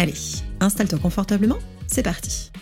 Allez, installe-toi confortablement c'est parti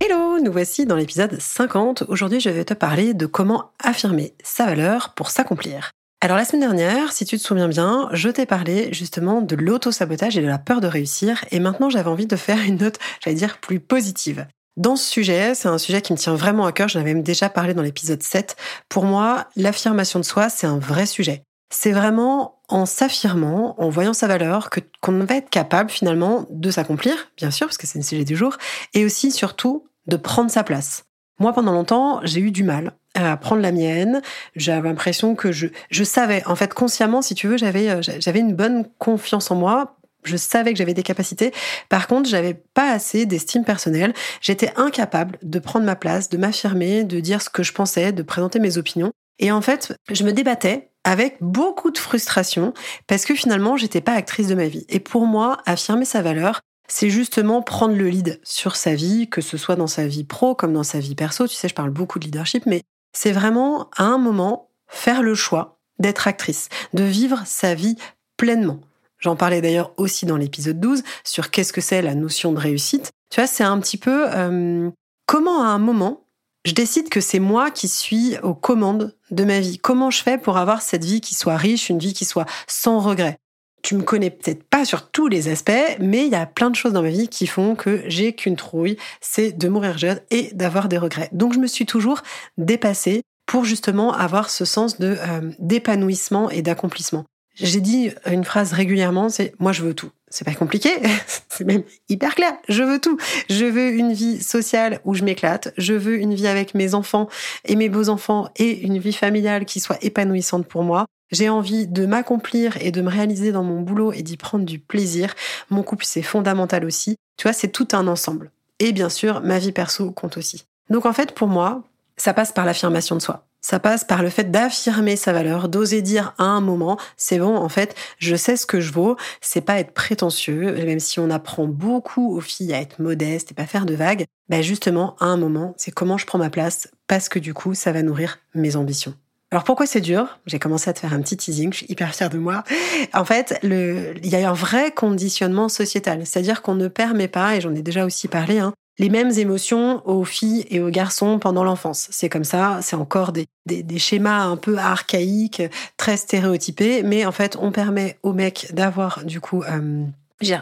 Hello, nous voici dans l'épisode 50. Aujourd'hui, je vais te parler de comment affirmer sa valeur pour s'accomplir. Alors la semaine dernière, si tu te souviens bien, je t'ai parlé justement de l'auto-sabotage et de la peur de réussir, et maintenant j'avais envie de faire une note, j'allais dire, plus positive. Dans ce sujet, c'est un sujet qui me tient vraiment à cœur, j'en avais même déjà parlé dans l'épisode 7. Pour moi, l'affirmation de soi, c'est un vrai sujet. C'est vraiment en s'affirmant, en voyant sa valeur, que qu'on va être capable finalement de s'accomplir, bien sûr, parce que c'est le sujet du jour, et aussi surtout de prendre sa place. Moi, pendant longtemps, j'ai eu du mal à prendre la mienne. J'avais l'impression que je, je savais, en fait, consciemment, si tu veux, j'avais, euh, j'avais une bonne confiance en moi. Je savais que j'avais des capacités. Par contre, j'avais pas assez d'estime personnelle. J'étais incapable de prendre ma place, de m'affirmer, de dire ce que je pensais, de présenter mes opinions. Et en fait, je me débattais avec beaucoup de frustration parce que finalement, j'étais pas actrice de ma vie. Et pour moi, affirmer sa valeur, c'est justement prendre le lead sur sa vie, que ce soit dans sa vie pro comme dans sa vie perso. Tu sais, je parle beaucoup de leadership, mais c'est vraiment à un moment faire le choix d'être actrice, de vivre sa vie pleinement. J'en parlais d'ailleurs aussi dans l'épisode 12 sur qu'est-ce que c'est la notion de réussite. Tu vois, c'est un petit peu euh, comment à un moment je décide que c'est moi qui suis aux commandes de ma vie. Comment je fais pour avoir cette vie qui soit riche, une vie qui soit sans regret Tu me connais peut-être pas sur tous les aspects, mais il y a plein de choses dans ma vie qui font que j'ai qu'une trouille, c'est de mourir jeune et d'avoir des regrets. Donc je me suis toujours dépassée pour justement avoir ce sens de euh, d'épanouissement et d'accomplissement. J'ai dit une phrase régulièrement, c'est moi je veux tout. C'est pas compliqué, c'est même hyper clair. Je veux tout. Je veux une vie sociale où je m'éclate. Je veux une vie avec mes enfants et mes beaux-enfants et une vie familiale qui soit épanouissante pour moi. J'ai envie de m'accomplir et de me réaliser dans mon boulot et d'y prendre du plaisir. Mon couple, c'est fondamental aussi. Tu vois, c'est tout un ensemble. Et bien sûr, ma vie perso compte aussi. Donc en fait, pour moi, ça passe par l'affirmation de soi. Ça passe par le fait d'affirmer sa valeur, d'oser dire à un moment, c'est bon, en fait, je sais ce que je vaux. C'est pas être prétentieux, même si on apprend beaucoup aux filles à être modestes et pas faire de vagues. Ben justement, à un moment, c'est comment je prends ma place parce que du coup, ça va nourrir mes ambitions. Alors pourquoi c'est dur? J'ai commencé à te faire un petit teasing, je suis hyper fière de moi. En fait, il y a un vrai conditionnement sociétal, c'est-à-dire qu'on ne permet pas, et j'en ai déjà aussi parlé, hein, les mêmes émotions aux filles et aux garçons pendant l'enfance. C'est comme ça, c'est encore des, des, schémas un peu archaïques, très stéréotypés, mais en fait, on permet aux mecs d'avoir du coup euh,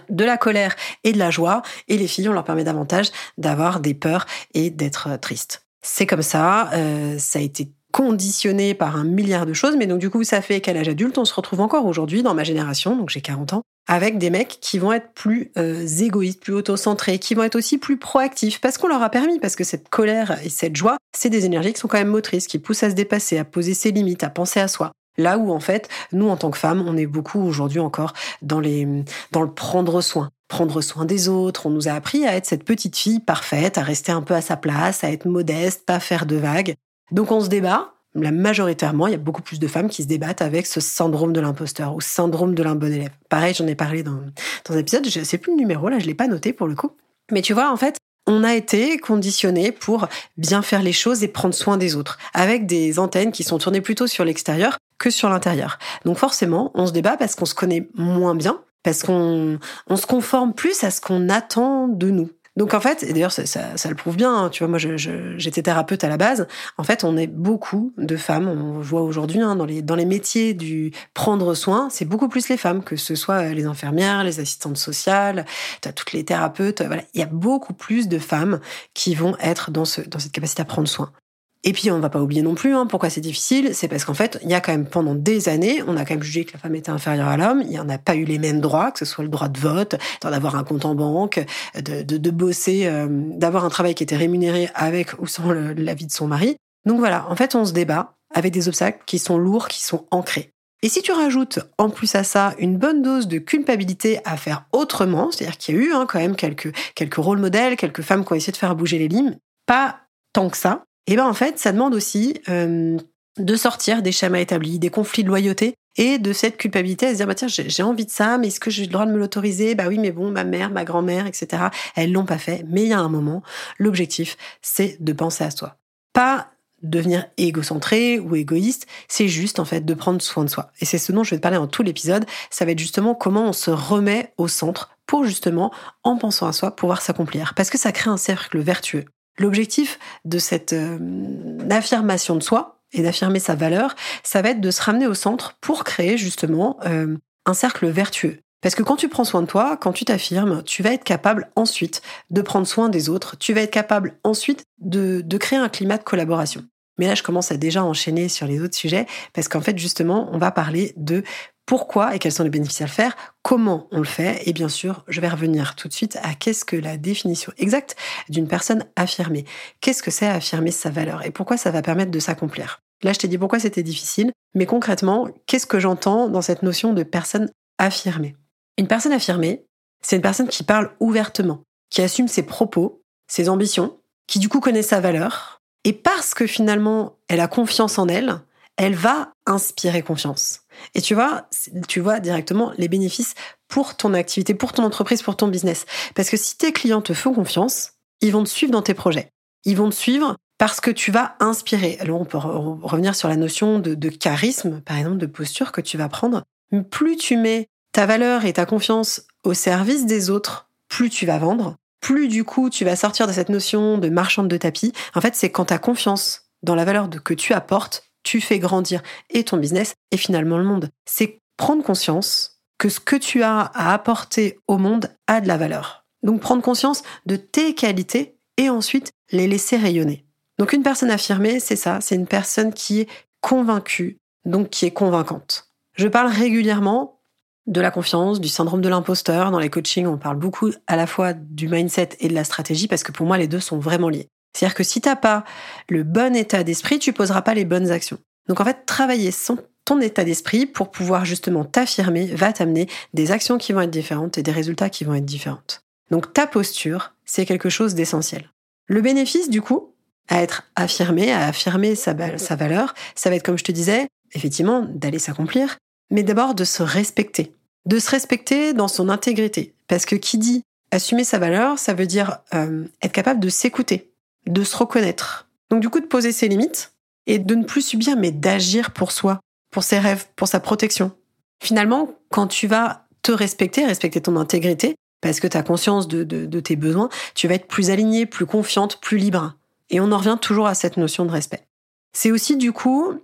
de la colère et de la joie, et les filles, on leur permet davantage d'avoir des peurs et d'être tristes. C'est comme ça, euh, ça a été conditionné par un milliard de choses, mais donc du coup ça fait qu'à l'âge adulte, on se retrouve encore aujourd'hui dans ma génération, donc j'ai 40 ans, avec des mecs qui vont être plus euh, égoïstes, plus autocentrés, qui vont être aussi plus proactifs, parce qu'on leur a permis, parce que cette colère et cette joie, c'est des énergies qui sont quand même motrices, qui poussent à se dépasser, à poser ses limites, à penser à soi. Là où en fait, nous en tant que femmes, on est beaucoup aujourd'hui encore dans les dans le prendre soin, prendre soin des autres. On nous a appris à être cette petite fille parfaite, à rester un peu à sa place, à être modeste, pas faire de vagues. Donc on se débat. La majoritairement, il y a beaucoup plus de femmes qui se débattent avec ce syndrome de l'imposteur ou syndrome de l'un élève. Pareil, j'en ai parlé dans, dans un épisode, je sais plus le numéro, là, je l'ai pas noté pour le coup. Mais tu vois, en fait, on a été conditionné pour bien faire les choses et prendre soin des autres, avec des antennes qui sont tournées plutôt sur l'extérieur que sur l'intérieur. Donc forcément, on se débat parce qu'on se connaît moins bien, parce qu'on on se conforme plus à ce qu'on attend de nous. Donc en fait, et d'ailleurs ça, ça, le prouve bien, hein, tu vois, moi j'étais thérapeute à la base, en fait on est beaucoup de femmes, on voit aujourd'hui hein, dans, les, dans les métiers du prendre soin, c'est beaucoup plus les femmes, que ce soit les infirmières, les assistantes sociales, as toutes les thérapeutes, voilà, il y a beaucoup plus de femmes qui vont être dans, ce, dans cette capacité à prendre soin. Et puis on va pas oublier non plus hein, pourquoi c'est difficile, c'est parce qu'en fait, il y a quand même pendant des années, on a quand même jugé que la femme était inférieure à l'homme, il n'y en a pas eu les mêmes droits, que ce soit le droit de vote, d'avoir un compte en banque, de, bosser, euh, d'avoir un travail qui était rémunéré avec ou sans l'avis de son mari. Donc voilà, en fait, on se débat avec des obstacles qui sont lourds, qui sont ancrés. Et si tu rajoutes en plus à ça une bonne dose de culpabilité à faire autrement, c'est-à-dire qu'il y a eu hein, quand même quelques, quelques rôles modèles, quelques femmes qui ont essayé de faire bouger les lignes, pas tant que ça, et ben en fait ça demande aussi euh, de sortir des schémas établis, des conflits de loyauté et de cette culpabilité à se dire bah tiens j'ai envie de ça mais est-ce que j'ai le droit de me l'autoriser? Bah oui mais bon ma mère ma grand-mère etc elles l'ont pas fait mais il y a un moment l'objectif c'est de penser à soi pas devenir égocentré ou égoïste, c'est juste en fait de prendre soin de soi. Et c'est ce dont je vais te parler dans tout l'épisode, ça va être justement comment on se remet au centre pour justement, en pensant à soi, pouvoir s'accomplir. Parce que ça crée un cercle vertueux. L'objectif de cette euh, affirmation de soi et d'affirmer sa valeur, ça va être de se ramener au centre pour créer justement euh, un cercle vertueux. Parce que quand tu prends soin de toi, quand tu t'affirmes, tu vas être capable ensuite de prendre soin des autres, tu vas être capable ensuite de, de créer un climat de collaboration. Mais là, je commence à déjà enchaîner sur les autres sujets parce qu'en fait, justement, on va parler de pourquoi et quels sont les bénéfices à le faire, comment on le fait, et bien sûr, je vais revenir tout de suite à qu'est-ce que la définition exacte d'une personne affirmée. Qu'est-ce que c'est affirmer sa valeur et pourquoi ça va permettre de s'accomplir? Là, je t'ai dit pourquoi c'était difficile, mais concrètement, qu'est-ce que j'entends dans cette notion de personne affirmée? Une personne affirmée, c'est une personne qui parle ouvertement, qui assume ses propos, ses ambitions, qui du coup connaît sa valeur, et parce que finalement, elle a confiance en elle, elle va inspirer confiance. Et tu vois, tu vois directement les bénéfices pour ton activité, pour ton entreprise, pour ton business. Parce que si tes clients te font confiance, ils vont te suivre dans tes projets. Ils vont te suivre parce que tu vas inspirer. Alors on peut revenir sur la notion de, charisme, par exemple, de posture que tu vas prendre. Plus tu mets ta valeur et ta confiance au service des autres, plus tu vas vendre, plus du coup tu vas sortir de cette notion de marchande de tapis. En fait, c'est quand tu as confiance dans la valeur que tu apportes, tu fais grandir et ton business et finalement le monde. C'est prendre conscience que ce que tu as à apporter au monde a de la valeur. Donc prendre conscience de tes qualités et ensuite les laisser rayonner. Donc une personne affirmée, c'est ça, c'est une personne qui est convaincue, donc qui est convaincante. Je parle régulièrement de la confiance, du syndrome de l'imposteur. Dans les coachings, on parle beaucoup à la fois du mindset et de la stratégie parce que pour moi, les deux sont vraiment liés. C'est-à-dire que si t'as pas le bon état d'esprit, tu poseras pas les bonnes actions. Donc en fait, travailler son, ton état d'esprit pour pouvoir justement t'affirmer va t'amener des actions qui vont être différentes et des résultats qui vont être différents. Donc ta posture, c'est quelque chose d'essentiel. Le bénéfice, du coup, à être affirmé, à affirmer sa, sa valeur, ça va être, comme je te disais, effectivement, d'aller s'accomplir, mais d'abord de se respecter. De se respecter dans son intégrité. Parce que qui dit assumer sa valeur, ça veut dire euh, être capable de s'écouter, de se reconnaître. Donc du coup, de poser ses limites et de ne plus subir, mais d'agir pour soi, pour ses rêves, pour sa protection. Finalement, quand tu vas te respecter, respecter ton intégrité, parce que tu as conscience de, de tes besoins, tu vas être plus alignée, plus confiante, plus libre. Et on en revient toujours à cette notion de respect. C'est aussi du coup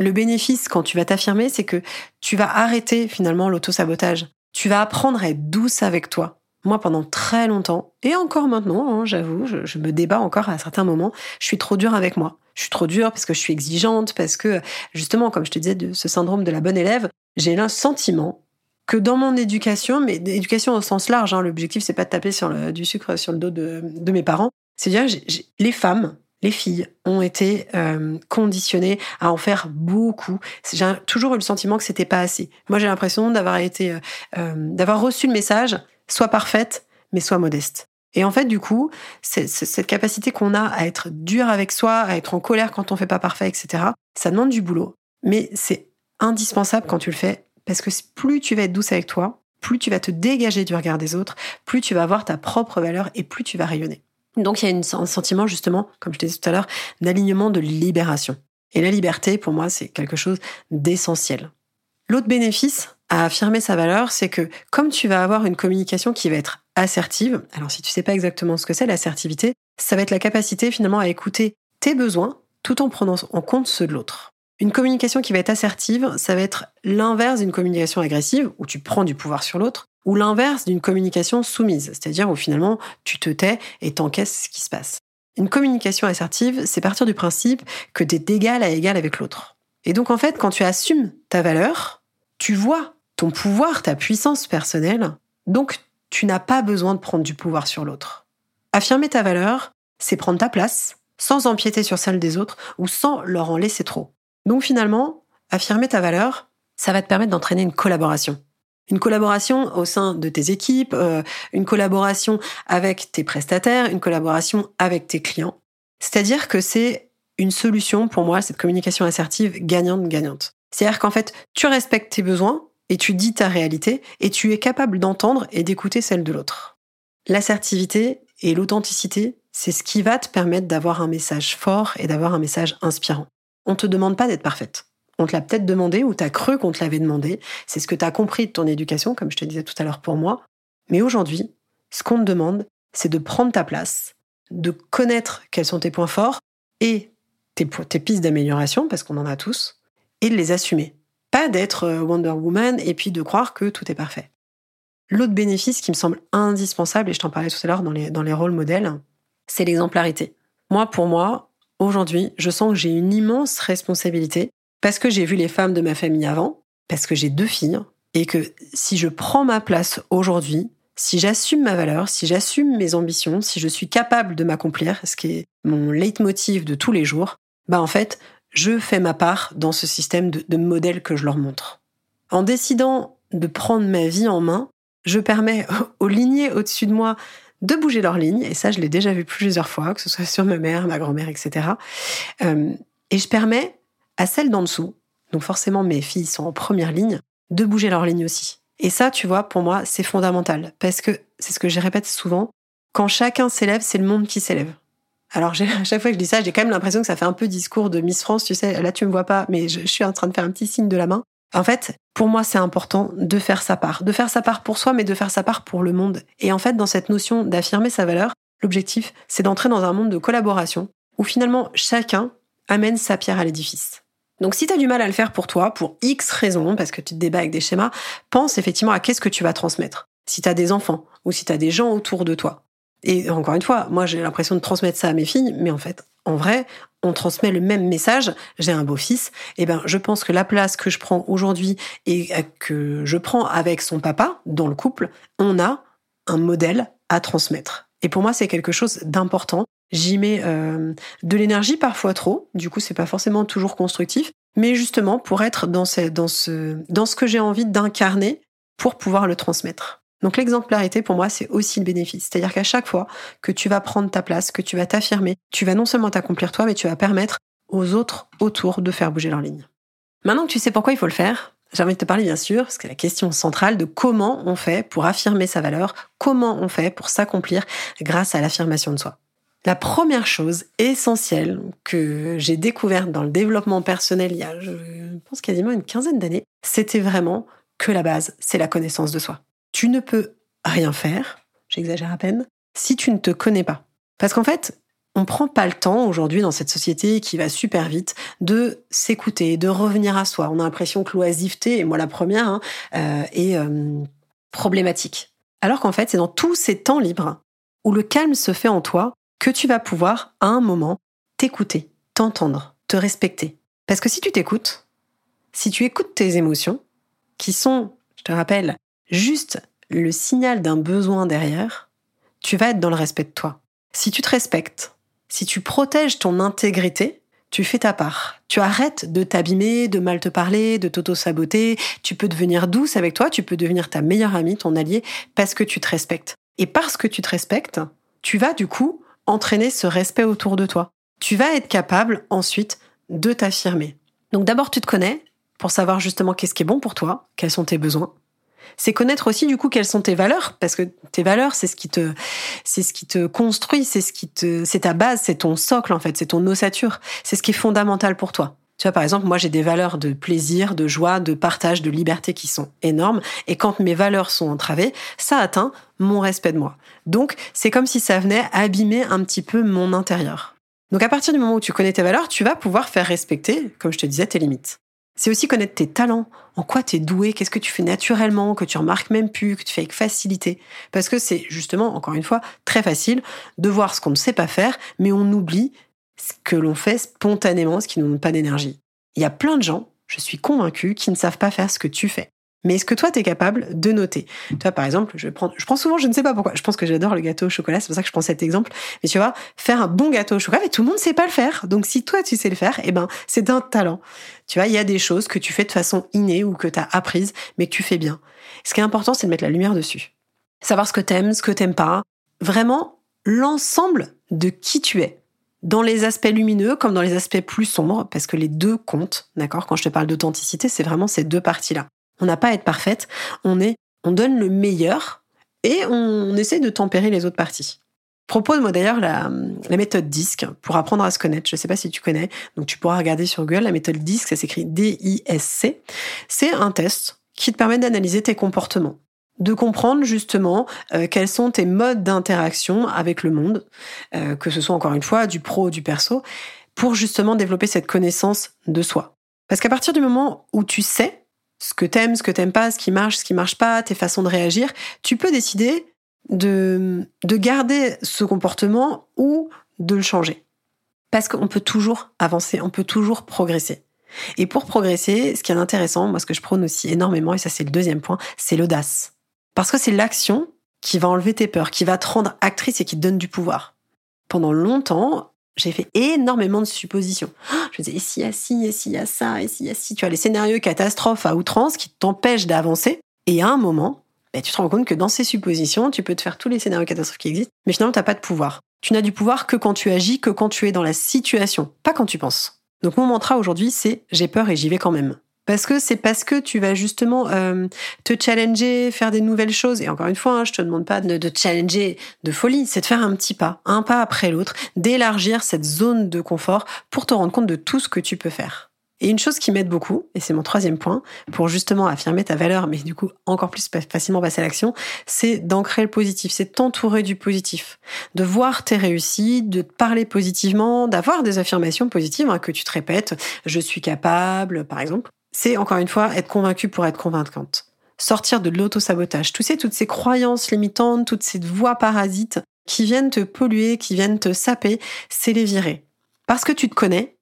le bénéfice quand tu vas t'affirmer, c'est que tu vas arrêter finalement l'auto-sabotage. Tu vas apprendre à être douce avec toi. Moi, pendant très longtemps, et encore maintenant, hein, j'avoue, je, me débat encore à certains moments, je suis trop dure avec moi. Je suis trop dure parce que je suis exigeante, parce que, justement, comme je te disais, de ce syndrome de la bonne élève, j'ai un sentiment que dans mon éducation, mais éducation au sens large, hein, l'objectif c'est pas de taper sur du sucre sur le dos de, de mes parents, c'est-à-dire les femmes les filles ont été euh, conditionnées à en faire beaucoup. J'ai toujours eu le sentiment que c'était pas assez. Moi, j'ai l'impression d'avoir été, euh, euh, d'avoir reçu le message, soit parfaite, mais soit modeste. Et en fait, du coup, cette capacité qu'on a à être dur avec soi, à être en colère quand on fait pas parfait, etc., ça demande du boulot. Mais c'est indispensable quand tu le fais, parce que plus tu vas être douce avec toi, plus tu vas te dégager du regard des autres, plus tu vas avoir ta propre valeur et plus tu vas rayonner. Donc il y a un sentiment justement, comme je disais tout à l'heure, d'alignement, de libération. Et la liberté, pour moi, c'est quelque chose d'essentiel. L'autre bénéfice à affirmer sa valeur, c'est que comme tu vas avoir une communication qui va être assertive, alors si tu sais pas exactement ce que c'est l'assertivité, ça va être la capacité finalement à écouter tes besoins tout en prenant en compte ceux de l'autre. Une communication qui va être assertive, ça va être l'inverse d'une communication agressive, où tu prends du pouvoir sur l'autre, ou l'inverse d'une communication soumise, c'est-à-dire où finalement tu te tais et t'encaisses ce qui se passe. Une communication assertive, c'est partir du principe que tu es d'égal à égal avec l'autre. Et donc en fait, quand tu assumes ta valeur, tu vois ton pouvoir, ta puissance personnelle, donc tu n'as pas besoin de prendre du pouvoir sur l'autre. Affirmer ta valeur, c'est prendre ta place, sans empiéter sur celle des autres ou sans leur en laisser trop. Donc finalement, affirmer ta valeur, ça va te permettre d'entraîner une collaboration. Une collaboration au sein de tes équipes, euh, une collaboration avec tes prestataires, une collaboration avec tes clients. C'est-à-dire que c'est une solution pour moi, cette communication assertive gagnante-gagnante. C'est-à-dire qu'en fait, tu respectes tes besoins et tu dis ta réalité et tu es capable d'entendre et d'écouter celle de l'autre. L'assertivité et l'authenticité, c'est ce qui va te permettre d'avoir un message fort et d'avoir un message inspirant. On ne te demande pas d'être parfaite. On te l'a peut-être demandé ou tu as cru qu'on te l'avait demandé. C'est ce que tu as compris de ton éducation, comme je te disais tout à l'heure pour moi. Mais aujourd'hui, ce qu'on te demande, c'est de prendre ta place, de connaître quels sont tes points forts et tes, tes pistes d'amélioration, parce qu'on en a tous, et de les assumer. Pas d'être euh, Wonder Woman et puis de croire que tout est parfait. L'autre bénéfice qui me semble indispensable, et je t'en parlais tout à l'heure dans les, dans les rôles modèles, c'est l'exemplarité. Moi, pour moi, aujourd'hui, je sens que j'ai une immense responsabilité parce que j'ai vu les femmes de ma famille avant, parce que j'ai deux filles, et que si je prends ma place aujourd'hui, si j'assume ma valeur, si j'assume mes ambitions, si je suis capable de m'accomplir, ce qui est mon leitmotiv de tous les jours, bah en fait, je fais ma part dans ce système de, de modèle que je leur montre. En décidant de prendre ma vie en main, je permets aux lignées au-dessus de moi de bouger leurs lignes, et ça je l'ai déjà vu plusieurs fois, que ce soit sur ma mère, ma grand-mère, etc. Euh, et je permets à celles d'en dessous, donc forcément mes filles sont en première ligne, de bouger leur ligne aussi. Et ça, tu vois, pour moi, c'est fondamental. Parce que c'est ce que je répète souvent, quand chacun s'élève, c'est le monde qui s'élève. Alors à chaque fois que je dis ça, j'ai quand même l'impression que ça fait un peu discours de Miss France, tu sais, là tu me vois pas, mais je, je suis en train de faire un petit signe de la main. En fait, pour moi, c'est important de faire sa part, de faire sa part pour soi, mais de faire sa part pour le monde. Et en fait, dans cette notion d'affirmer sa valeur, l'objectif, c'est d'entrer dans un monde de collaboration où finalement chacun amène sa pierre à l'édifice. Donc si tu as du mal à le faire pour toi, pour X raisons, parce que tu te débats avec des schémas, pense effectivement à qu'est-ce que tu vas transmettre. Si tu as des enfants ou si tu as des gens autour de toi. Et encore une fois, moi j'ai l'impression de transmettre ça à mes filles, mais en fait, en vrai, on transmet le même message. J'ai un beau-fils. Et eh ben, je pense que la place que je prends aujourd'hui et que je prends avec son papa dans le couple, on a un modèle à transmettre. Et pour moi, c'est quelque chose d'important. J'y mets euh, de l'énergie parfois trop, du coup c'est pas forcément toujours constructif, mais justement pour être dans ce, dans ce, dans ce que j'ai envie d'incarner pour pouvoir le transmettre. Donc l'exemplarité pour moi c'est aussi le bénéfice, c'est-à-dire qu'à chaque fois que tu vas prendre ta place, que tu vas t'affirmer, tu vas non seulement t'accomplir toi, mais tu vas permettre aux autres autour de faire bouger leur ligne. Maintenant que tu sais pourquoi il faut le faire, j'ai envie de te parler bien sûr, parce que la question centrale de comment on fait pour affirmer sa valeur, comment on fait pour s'accomplir grâce à l'affirmation de soi. La première chose essentielle que j'ai découverte dans le développement personnel il y a, je pense quasiment une quinzaine d'années, c'était vraiment que la base, c'est la connaissance de soi. Tu ne peux rien faire, j'exagère à peine, si tu ne te connais pas. Parce qu'en fait, on prend pas le temps aujourd'hui dans cette société qui va super vite de s'écouter, de revenir à soi. On a l'impression que l'oisiveté, et moi la première, hein, euh, est euh, problématique. Alors qu'en fait, c'est dans tous ces temps libres où le calme se fait en toi que tu vas pouvoir, à un moment, t'écouter, t'entendre, te respecter. Parce que si tu t'écoutes, si tu écoutes tes émotions, qui sont, je te rappelle, juste le signal d'un besoin derrière, tu vas être dans le respect de toi. Si tu te respectes, si tu protèges ton intégrité, tu fais ta part. Tu arrêtes de t'abîmer, de mal te parler, de t'auto-saboter. Tu peux devenir douce avec toi, tu peux devenir ta meilleure amie, ton allié, parce que tu te respectes. Et parce que tu te respectes, tu vas du coup entraîner ce respect autour de toi. Tu vas être capable ensuite de t'affirmer. Donc d'abord, tu te connais pour savoir justement qu'est-ce qui est bon pour toi, quels sont tes besoins. C'est connaître aussi du coup quelles sont tes valeurs parce que tes valeurs c'est ce qui te c'est ce qui te construit, c'est ce qui te c'est ta base, c'est ton socle en fait, c'est ton ossature, c'est ce qui est fondamental pour toi. Tu vois, par exemple, moi, j'ai des valeurs de plaisir, de joie, de partage, de liberté qui sont énormes. Et quand mes valeurs sont entravées, ça atteint mon respect de moi. Donc, c'est comme si ça venait abîmer un petit peu mon intérieur. Donc, à partir du moment où tu connais tes valeurs, tu vas pouvoir faire respecter, comme je te disais, tes limites. C'est aussi connaître tes talents, en quoi tu es doué, qu'est-ce que tu fais naturellement, que tu remarques même plus, que tu fais avec facilité? Parce que c'est justement, encore une fois, très facile de voir ce qu'on ne sait pas faire, mais on oublie ce que l'on fait spontanément, ce qui ne demande pas d'énergie. Il y a plein de gens, je suis convaincue, qui ne savent pas faire ce que tu fais. Mais est-ce que toi, tu es capable de noter? Toi, par exemple, je, prends, je prends souvent, je ne sais pas pourquoi, je pense que j'adore le gâteau au chocolat, c'est pour ça que je prends cet exemple. Mais tu vois, faire un bon gâteau au chocolat, mais tout le monde ne sait pas le faire. Donc si toi, tu sais le faire, eh ben, c'est un talent. Tu vois, il y a des choses que tu fais de façon innée ou que tu as apprises, mais que tu fais bien. Ce qui est important, c'est de mettre la lumière dessus. Savoir ce que t'aimes, ce que t'aimes pas. Vraiment, l'ensemble de qui tu es dans les aspects lumineux comme dans les aspects plus sombres, parce que les deux comptent, d'accord? Quand je te parle d'authenticité, c'est vraiment ces deux parties-là. On n'a pas à être parfaite, on est, on donne le meilleur et on, essaie de tempérer les autres parties. Propose moi d'ailleurs la, méthode DISC pour apprendre à se connaître. Je ne sais pas si tu connais, donc tu pourras regarder sur Google la méthode DISC, ça s'écrit D-I-S-C. C'est un test qui te permet d'analyser tes comportements de comprendre justement euh, quels sont tes modes d'interaction avec le monde, euh, que ce soit encore une fois du pro ou du perso, pour justement développer cette connaissance de soi. Parce qu'à partir du moment où tu sais ce que t'aimes, ce que t'aimes pas, ce qui marche, ce qui marche pas, tes façons de réagir, tu peux décider de, de garder ce comportement ou de le changer. Parce qu'on peut toujours avancer, on peut toujours progresser. Et pour progresser, ce qui est intéressant, moi ce que je prône aussi énormément, et ça c'est le deuxième point, c'est l'audace. Parce que c'est l'action qui va enlever tes peurs, qui va te rendre actrice et qui te donne du pouvoir. Pendant longtemps, j'ai fait énormément de suppositions. Je disais, et y a ci, et y a ça, et y a ci. Tu as les scénarios catastrophes à outrance qui t'empêchent d'avancer. Et à un moment, ben, tu te rends compte que dans ces suppositions, tu peux te faire tous les scénarios catastrophes qui existent, mais finalement, tu n'as pas de pouvoir. Tu n'as du pouvoir que quand tu agis, que quand tu es dans la situation, pas quand tu penses. Donc mon mantra aujourd'hui, c'est j'ai peur et j'y vais quand même. Parce que c'est parce que tu vas justement euh, te challenger, faire des nouvelles choses. Et encore une fois, hein, je te demande pas de, de challenger de folie, c'est de faire un petit pas, un pas après l'autre, d'élargir cette zone de confort pour te rendre compte de tout ce que tu peux faire. Et une chose qui m'aide beaucoup, et c'est mon troisième point, pour justement affirmer ta valeur, mais du coup encore plus facilement passer à l'action, c'est d'ancrer le positif, c'est t'entourer du positif, de voir tes réussites, de te parler positivement, d'avoir des affirmations positives hein, que tu te répètes, je suis capable, par exemple c'est encore une fois être convaincu pour être convaincante. Sortir de l'auto-sabotage. Tu sais, toutes ces croyances limitantes, toutes ces voix parasites qui viennent te polluer, qui viennent te saper, c'est les virer. Parce que tu te connais,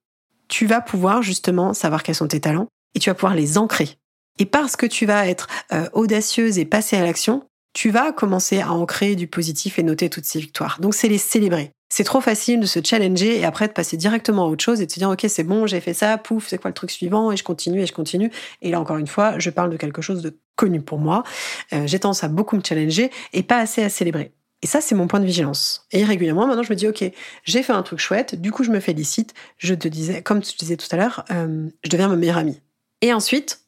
tu vas pouvoir justement savoir quels sont tes talents et tu vas pouvoir les ancrer. Et parce que tu vas être euh, audacieuse et passer à l'action, tu vas commencer à ancrer du positif et noter toutes ces victoires. Donc c'est les célébrer. C'est trop facile de se challenger et après de passer directement à autre chose et de se dire ok c'est bon j'ai fait ça pouf c'est quoi le truc suivant et je continue et je continue. Et là encore une fois je parle de quelque chose de connu pour moi. Euh, j'ai tendance à beaucoup me challenger et pas assez à célébrer. Et ça c'est mon point de vigilance. Et régulièrement maintenant je me dis ok j'ai fait un truc chouette du coup je me félicite. Je te disais comme tu disais tout à l'heure euh, je deviens ma meilleure amie. Et ensuite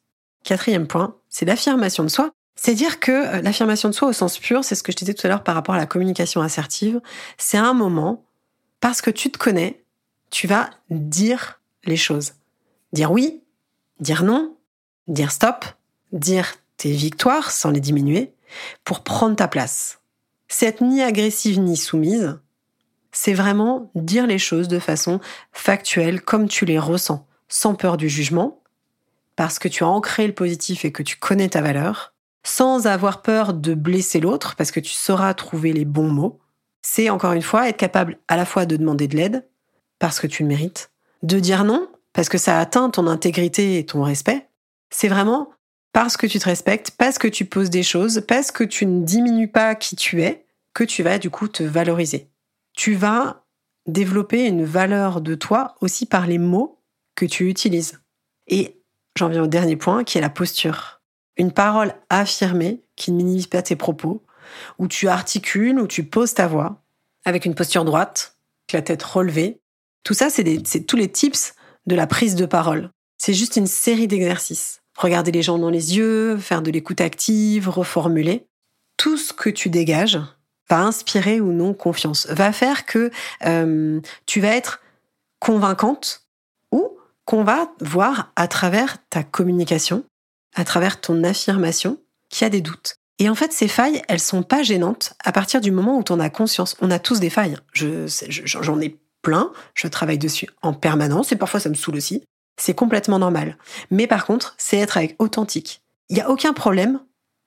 quatrième point c'est l'affirmation de soi c'est dire que euh, l'affirmation de soi au sens pur, c'est ce que je disais tout à l'heure par rapport à la communication assertive, c'est un moment, parce que tu te connais, tu vas dire les choses. Dire oui, dire non, dire stop, dire tes victoires sans les diminuer, pour prendre ta place. C'est être ni agressive ni soumise, c'est vraiment dire les choses de façon factuelle, comme tu les ressens, sans peur du jugement, parce que tu as ancré le positif et que tu connais ta valeur, sans avoir peur de blesser l'autre, parce que tu sauras trouver les bons mots, c'est encore une fois être capable à la fois de demander de l'aide, parce que tu le mérites, de dire non, parce que ça atteint ton intégrité et ton respect. C'est vraiment parce que tu te respectes, parce que tu poses des choses, parce que tu ne diminues pas qui tu es, que tu vas du coup te valoriser. Tu vas développer une valeur de toi aussi par les mots que tu utilises. Et j'en viens au dernier point qui est la posture une parole affirmée qui ne minimise pas tes propos, où tu articules, où tu poses ta voix, avec une posture droite, la tête relevée. Tout ça, c'est tous les tips de la prise de parole. C'est juste une série d'exercices. Regarder les gens dans les yeux, faire de l'écoute active, reformuler. Tout ce que tu dégages va inspirer ou non confiance, va faire que euh, tu vas être convaincante ou qu'on va voir à travers ta communication à travers ton affirmation qu'il y a des doutes. Et en fait, ces failles, elles sont pas gênantes à partir du moment où tu en as conscience. On a tous des failles. Je, j'en ai plein. Je travaille dessus en permanence et parfois ça me saoule aussi. C'est complètement normal. Mais par contre, c'est être authentique. Il n'y a aucun problème,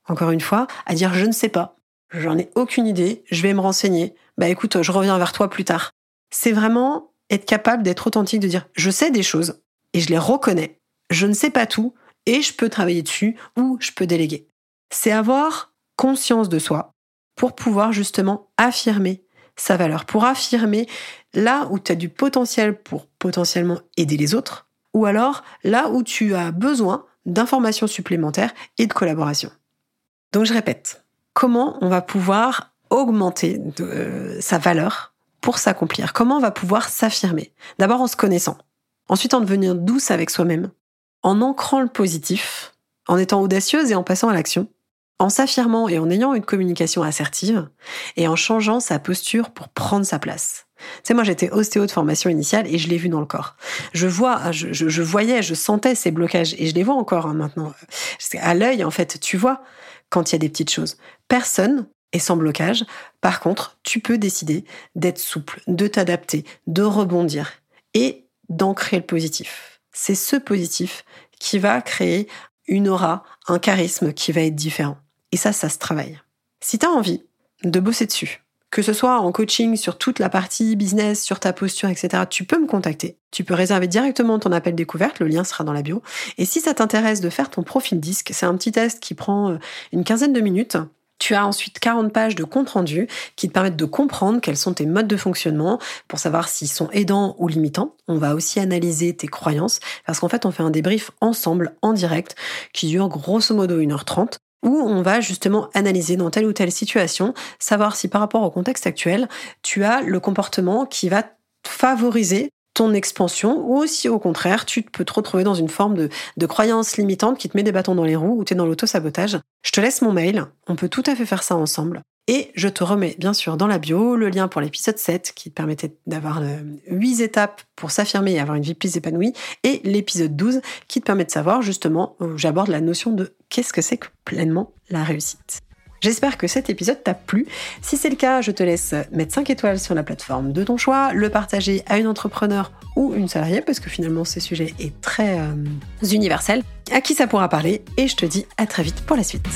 encore une fois, à dire je ne sais pas. J'en ai aucune idée. Je vais me renseigner. Bah écoute, je reviens vers toi plus tard. C'est vraiment être capable d'être authentique, de dire je sais des choses et je les reconnais. Je ne sais pas tout, et je peux travailler dessus ou je peux déléguer. C'est avoir conscience de soi pour pouvoir justement affirmer sa valeur, pour affirmer là où tu as du potentiel pour potentiellement aider les autres, ou alors là où tu as besoin d'informations supplémentaires et de collaboration. Donc je répète, comment on va pouvoir augmenter euh, sa valeur pour s'accomplir? Comment on va pouvoir s'affirmer? D'abord en se connaissant, ensuite en devenant douce avec soi-même, en ancrant le positif, en étant audacieuse et en passant à l'action, en s'affirmant et en ayant une communication assertive, et en changeant sa posture pour prendre sa place. Tu sais, moi j'étais ostéo de formation initiale et je l'ai vu dans le corps. Je vois, je, voyais, je sentais ces blocages et je les vois encore hein, maintenant. À l'œil, en fait, tu vois quand il y a des petites choses. Personne est sans blocage. Par contre, tu peux décider d'être souple, de t'adapter, de rebondir et d'ancrer le positif. C'est ce positif qui va créer une aura, un charisme qui va être différent. Et ça, ça se travaille. Si tu as envie de bosser dessus, que ce soit en coaching sur toute la partie business, sur ta posture, etc., tu peux me contacter. Tu peux réserver directement ton appel découverte, le lien sera dans la bio. Et si ça t'intéresse de faire ton profil disque, c'est un petit test qui prend euh, une quinzaine de minutes. Tu as ensuite 40 pages de compte rendu qui te permettent de comprendre quels sont tes modes de fonctionnement pour savoir s'ils sont aidants ou limitants. On va aussi analyser tes croyances parce qu'en fait, on fait un débrief ensemble en direct qui dure grosso modo 1h30 où on va justement analyser dans telle ou telle situation, savoir si par rapport au contexte actuel, tu as le comportement qui va favoriser ton expansion ou si au contraire tu peux te retrouver dans une forme de, croyance limitante qui te met des bâtons dans les roues ou tu es dans l'auto-sabotage. Je te laisse mon mail, on peut tout à fait faire ça ensemble. Et je te remets bien sûr dans la bio le lien pour l'épisode 7 qui te permettait d'avoir 8 euh, étapes pour s'affirmer et avoir une vie plus épanouie et l'épisode 12 qui te permet de savoir justement où j'aborde la notion de qu'est-ce que c'est que pleinement la réussite. J'espère que cet épisode t'a plu. Si c'est le cas, je te laisse mettre 5 étoiles sur la plateforme de ton choix, le partager à une entrepreneur ou une salariée, parce que finalement ce sujet est très euh, universel, à qui ça pourra parler, et je te dis à très vite pour la suite.